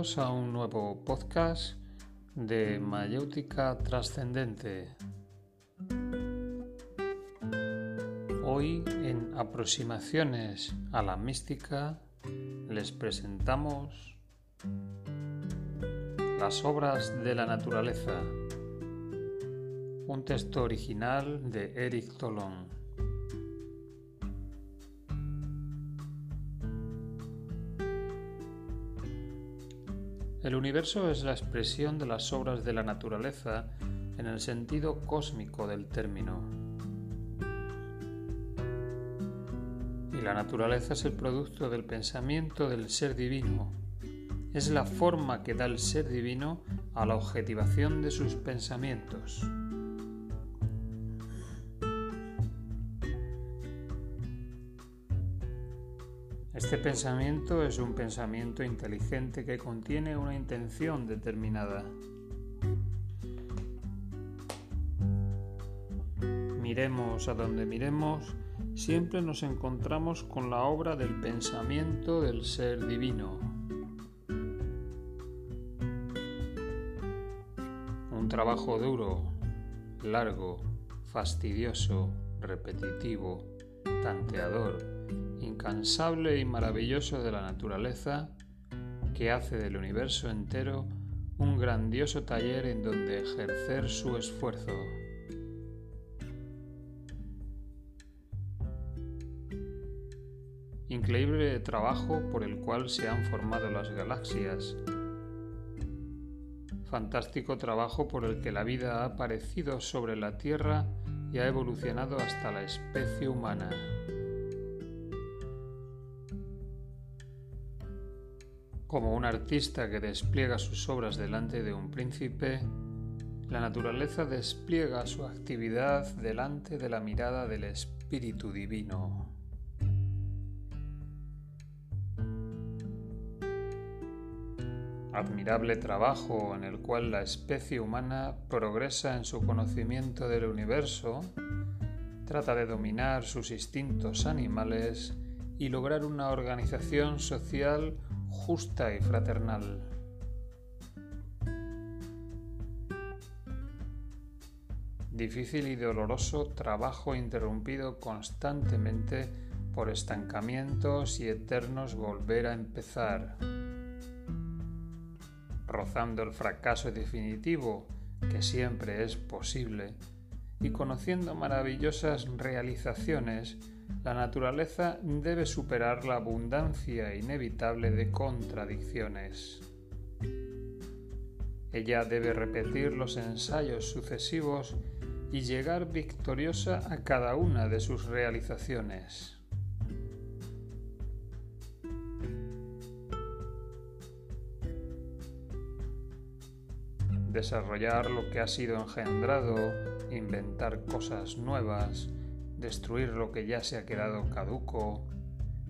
A un nuevo podcast de Mayéutica Trascendente. Hoy en Aproximaciones a la Mística les presentamos las obras de la naturaleza, un texto original de Eric Tolón. El universo es la expresión de las obras de la naturaleza en el sentido cósmico del término. Y la naturaleza es el producto del pensamiento del ser divino. Es la forma que da el ser divino a la objetivación de sus pensamientos. Este pensamiento es un pensamiento inteligente que contiene una intención determinada. Miremos a donde miremos, siempre nos encontramos con la obra del pensamiento del ser divino. Un trabajo duro, largo, fastidioso, repetitivo, tanteador, incansable y maravilloso de la naturaleza que hace del universo entero un grandioso taller en donde ejercer su esfuerzo. Increíble trabajo por el cual se han formado las galaxias. Fantástico trabajo por el que la vida ha aparecido sobre la Tierra y ha evolucionado hasta la especie humana. Como un artista que despliega sus obras delante de un príncipe, la naturaleza despliega su actividad delante de la mirada del Espíritu Divino. Admirable trabajo en el cual la especie humana progresa en su conocimiento del universo, trata de dominar sus instintos animales y lograr una organización social justa y fraternal. Difícil y doloroso trabajo interrumpido constantemente por estancamientos y eternos volver a empezar, rozando el fracaso definitivo que siempre es posible y conociendo maravillosas realizaciones la naturaleza debe superar la abundancia inevitable de contradicciones. Ella debe repetir los ensayos sucesivos y llegar victoriosa a cada una de sus realizaciones. Desarrollar lo que ha sido engendrado, inventar cosas nuevas, destruir lo que ya se ha quedado caduco,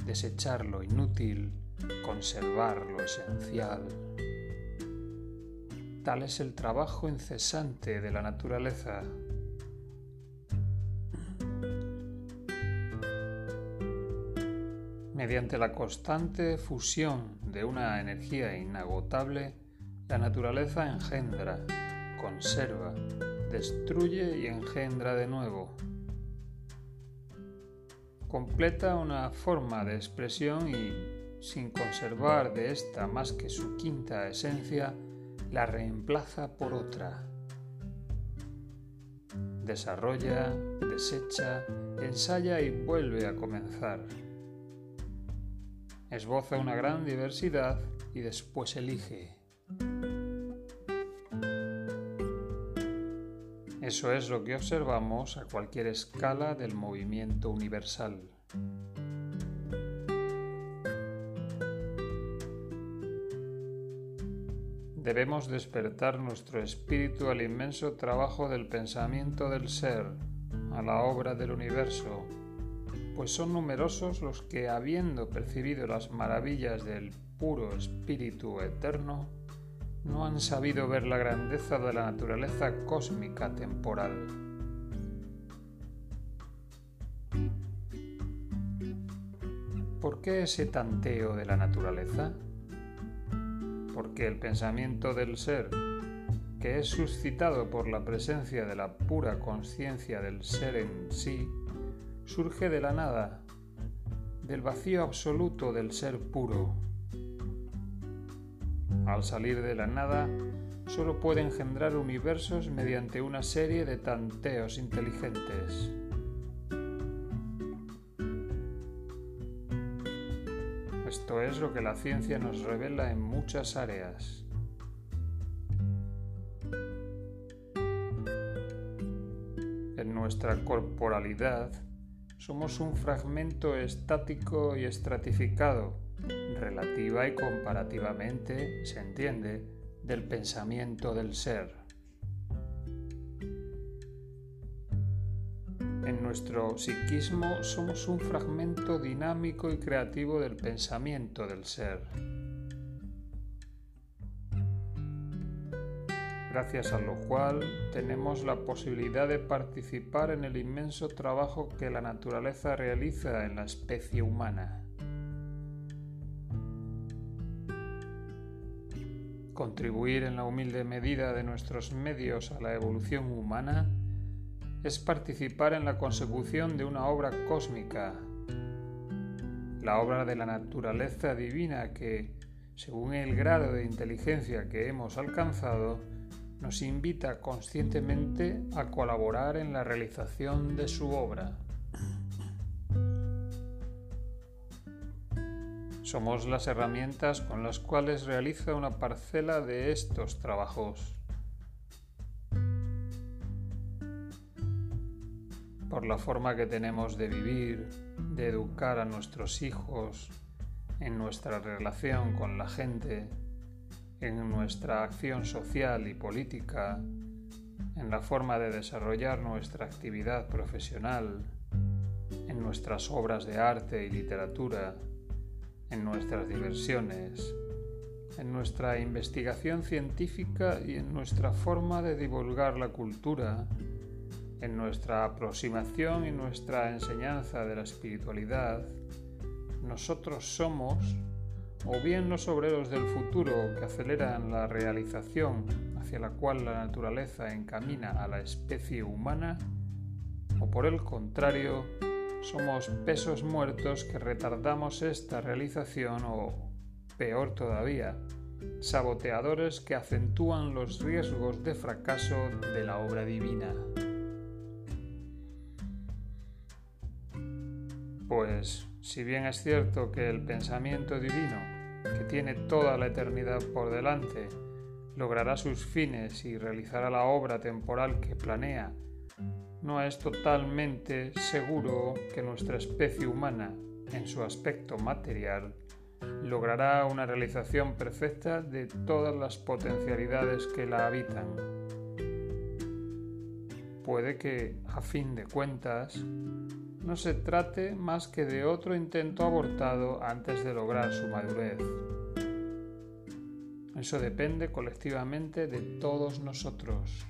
desechar lo inútil, conservar lo esencial. Tal es el trabajo incesante de la naturaleza. Mediante la constante fusión de una energía inagotable, la naturaleza engendra, conserva, destruye y engendra de nuevo completa una forma de expresión y, sin conservar de esta más que su quinta esencia, la reemplaza por otra. Desarrolla, desecha, ensaya y vuelve a comenzar. Esboza una gran diversidad y después elige. Eso es lo que observamos a cualquier escala del movimiento universal. Debemos despertar nuestro espíritu al inmenso trabajo del pensamiento del ser, a la obra del universo, pues son numerosos los que, habiendo percibido las maravillas del puro espíritu eterno, no han sabido ver la grandeza de la naturaleza cósmica temporal. ¿Por qué ese tanteo de la naturaleza? porque el pensamiento del ser, que es suscitado por la presencia de la pura conciencia del ser en sí, surge de la nada, del vacío absoluto del ser puro. Al salir de la nada, solo puede engendrar universos mediante una serie de tanteos inteligentes. Esto es lo que la ciencia nos revela en muchas áreas. En nuestra corporalidad somos un fragmento estático y estratificado, relativa y comparativamente, se entiende, del pensamiento del ser. En nuestro psiquismo somos un fragmento dinámico y creativo del pensamiento del ser. gracias a lo cual tenemos la posibilidad de participar en el inmenso trabajo que la naturaleza realiza en la especie humana. Contribuir en la humilde medida de nuestros medios a la evolución humana es participar en la consecución de una obra cósmica, la obra de la naturaleza divina que, según el grado de inteligencia que hemos alcanzado, nos invita conscientemente a colaborar en la realización de su obra. Somos las herramientas con las cuales realiza una parcela de estos trabajos. por la forma que tenemos de vivir, de educar a nuestros hijos, en nuestra relación con la gente, en nuestra acción social y política, en la forma de desarrollar nuestra actividad profesional, en nuestras obras de arte y literatura, en nuestras diversiones, en nuestra investigación científica y en nuestra forma de divulgar la cultura, en nuestra aproximación y nuestra enseñanza de la espiritualidad, nosotros somos o bien los obreros del futuro que aceleran la realización hacia la cual la naturaleza encamina a la especie humana, o por el contrario, somos pesos muertos que retardamos esta realización o, peor todavía, saboteadores que acentúan los riesgos de fracaso de la obra divina. Pues, si bien es cierto que el pensamiento divino, que tiene toda la eternidad por delante, logrará sus fines y realizará la obra temporal que planea, no es totalmente seguro que nuestra especie humana, en su aspecto material, logrará una realización perfecta de todas las potencialidades que la habitan. Puede que, a fin de cuentas, no se trate más que de otro intento abortado antes de lograr su madurez. Eso depende colectivamente de todos nosotros.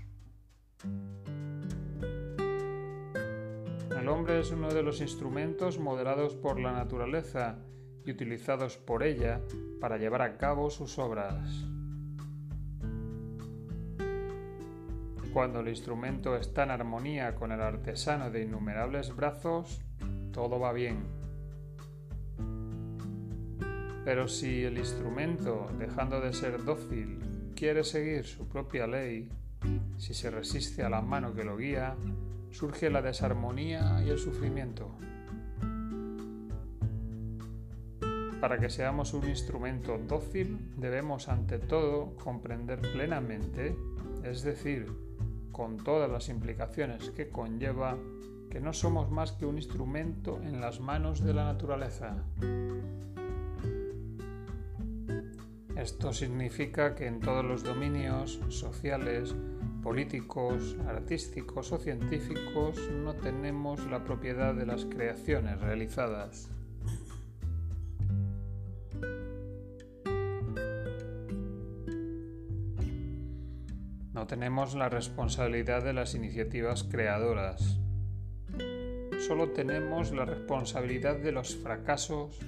El hombre es uno de los instrumentos moderados por la naturaleza y utilizados por ella para llevar a cabo sus obras. Cuando el instrumento está en armonía con el artesano de innumerables brazos, todo va bien. Pero si el instrumento, dejando de ser dócil, quiere seguir su propia ley, si se resiste a la mano que lo guía, surge la desarmonía y el sufrimiento. Para que seamos un instrumento dócil debemos ante todo comprender plenamente, es decir, con todas las implicaciones que conlleva que no somos más que un instrumento en las manos de la naturaleza. Esto significa que en todos los dominios sociales, políticos, artísticos o científicos no tenemos la propiedad de las creaciones realizadas. No tenemos la responsabilidad de las iniciativas creadoras. Solo tenemos la responsabilidad de los fracasos,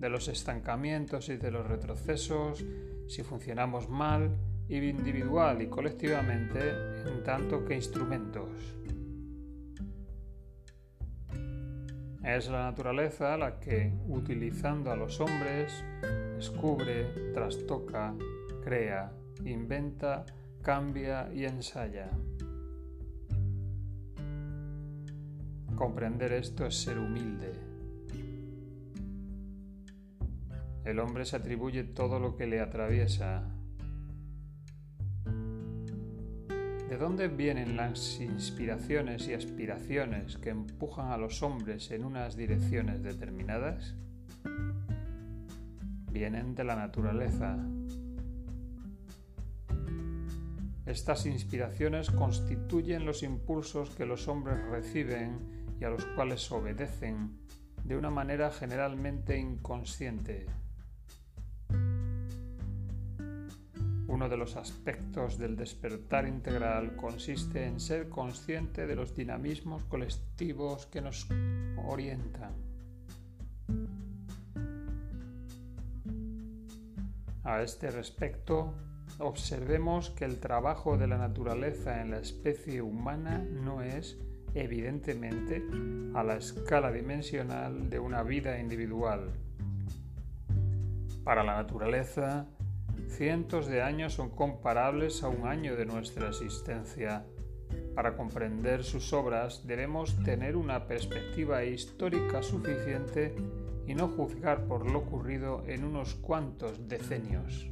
de los estancamientos y de los retrocesos si funcionamos mal, individual y colectivamente, en tanto que instrumentos. Es la naturaleza la que, utilizando a los hombres, descubre, trastoca, crea, inventa, cambia y ensaya. Comprender esto es ser humilde. El hombre se atribuye todo lo que le atraviesa. ¿De dónde vienen las inspiraciones y aspiraciones que empujan a los hombres en unas direcciones determinadas? Vienen de la naturaleza. Estas inspiraciones constituyen los impulsos que los hombres reciben y a los cuales obedecen de una manera generalmente inconsciente. Uno de los aspectos del despertar integral consiste en ser consciente de los dinamismos colectivos que nos orientan. A este respecto, observemos que el trabajo de la naturaleza en la especie humana no es, evidentemente, a la escala dimensional de una vida individual. Para la naturaleza, Cientos de años son comparables a un año de nuestra existencia. Para comprender sus obras debemos tener una perspectiva histórica suficiente y no juzgar por lo ocurrido en unos cuantos decenios.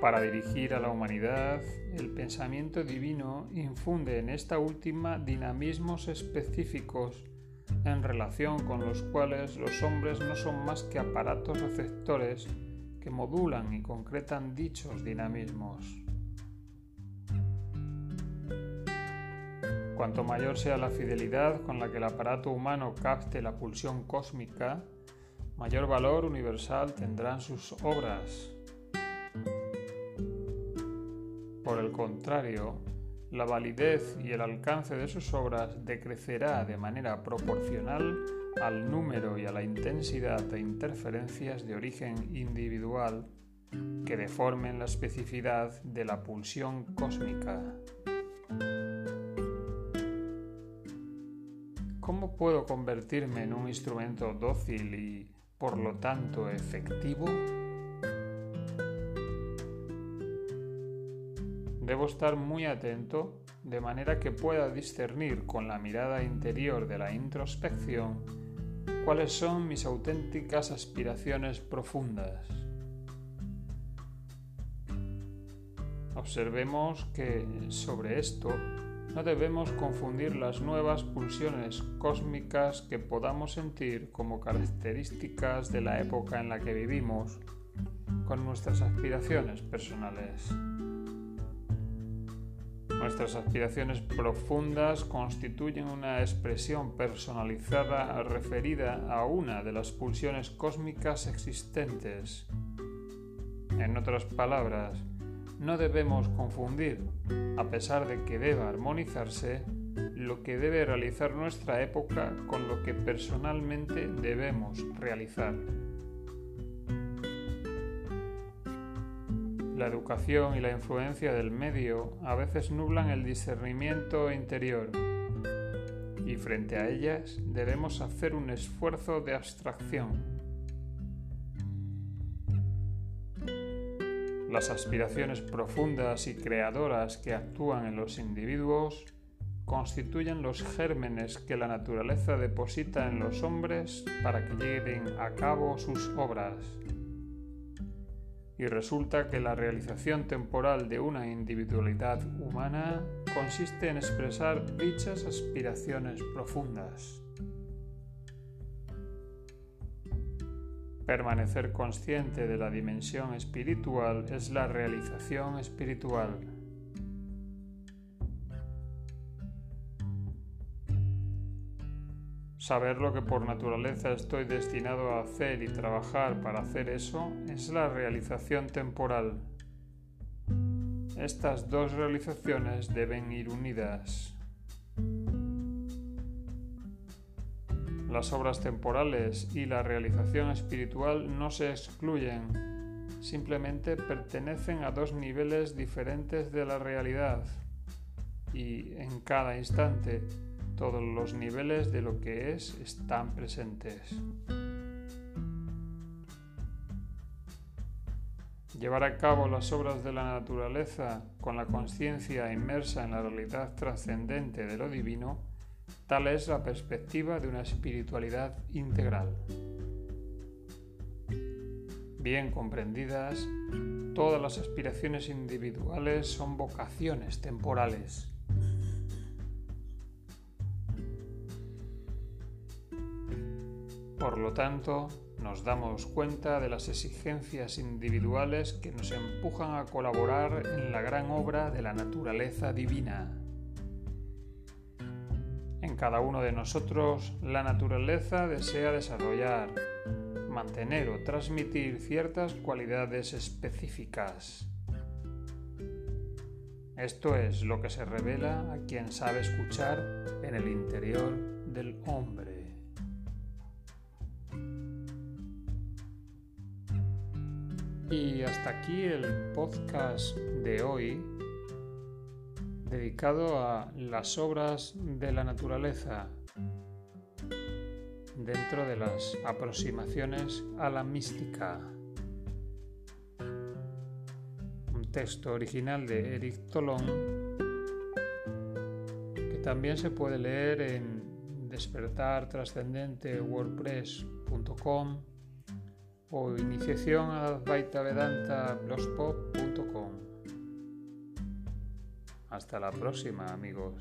Para dirigir a la humanidad, el pensamiento divino infunde en esta última dinamismos específicos en relación con los cuales los hombres no son más que aparatos receptores que modulan y concretan dichos dinamismos. Cuanto mayor sea la fidelidad con la que el aparato humano capte la pulsión cósmica, mayor valor universal tendrán sus obras. Por el contrario, la validez y el alcance de sus obras decrecerá de manera proporcional al número y a la intensidad de interferencias de origen individual que deformen la especificidad de la pulsión cósmica. ¿Cómo puedo convertirme en un instrumento dócil y, por lo tanto, efectivo? Debo estar muy atento de manera que pueda discernir con la mirada interior de la introspección cuáles son mis auténticas aspiraciones profundas. Observemos que sobre esto no debemos confundir las nuevas pulsiones cósmicas que podamos sentir como características de la época en la que vivimos con nuestras aspiraciones personales. Nuestras aspiraciones profundas constituyen una expresión personalizada referida a una de las pulsiones cósmicas existentes. En otras palabras, no debemos confundir, a pesar de que deba armonizarse, lo que debe realizar nuestra época con lo que personalmente debemos realizar. La educación y la influencia del medio a veces nublan el discernimiento interior y frente a ellas debemos hacer un esfuerzo de abstracción. Las aspiraciones profundas y creadoras que actúan en los individuos constituyen los gérmenes que la naturaleza deposita en los hombres para que lleven a cabo sus obras y resulta que la realización temporal de una individualidad humana consiste en expresar dichas aspiraciones profundas. Permanecer consciente de la dimensión espiritual es la realización espiritual. Saber lo que por naturaleza estoy destinado a hacer y trabajar para hacer eso es la realización temporal. Estas dos realizaciones deben ir unidas. Las obras temporales y la realización espiritual no se excluyen, simplemente pertenecen a dos niveles diferentes de la realidad y en cada instante todos los niveles de lo que es están presentes. Llevar a cabo las obras de la naturaleza con la conciencia inmersa en la realidad trascendente de lo divino, tal es la perspectiva de una espiritualidad integral. Bien comprendidas, todas las aspiraciones individuales son vocaciones temporales. Por lo tanto, nos damos cuenta de las exigencias individuales que nos empujan a colaborar en la gran obra de la naturaleza divina. En cada uno de nosotros, la naturaleza desea desarrollar, mantener o transmitir ciertas cualidades específicas. Esto es lo que se revela a quien sabe escuchar en el interior del hombre. Y hasta aquí el podcast de hoy dedicado a las obras de la naturaleza dentro de las aproximaciones a la mística. Un texto original de Eric Tolón que también se puede leer en despertartrascendente.wordpress.com o iniciación a blogspot.com. Hasta la próxima amigos.